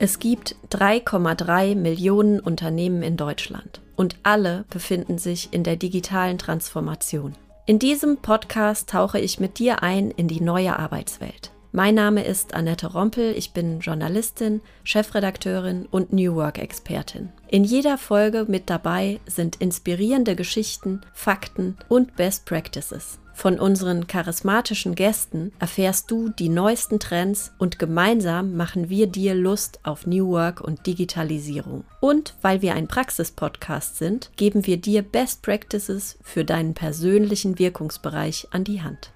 Es gibt 3,3 Millionen Unternehmen in Deutschland und alle befinden sich in der digitalen Transformation. In diesem Podcast tauche ich mit dir ein in die neue Arbeitswelt. Mein Name ist Annette Rompel, ich bin Journalistin, Chefredakteurin und New Work-Expertin. In jeder Folge mit dabei sind inspirierende Geschichten, Fakten und Best Practices. Von unseren charismatischen Gästen erfährst du die neuesten Trends und gemeinsam machen wir dir Lust auf New Work und Digitalisierung. Und weil wir ein Praxis-Podcast sind, geben wir dir Best Practices für deinen persönlichen Wirkungsbereich an die Hand.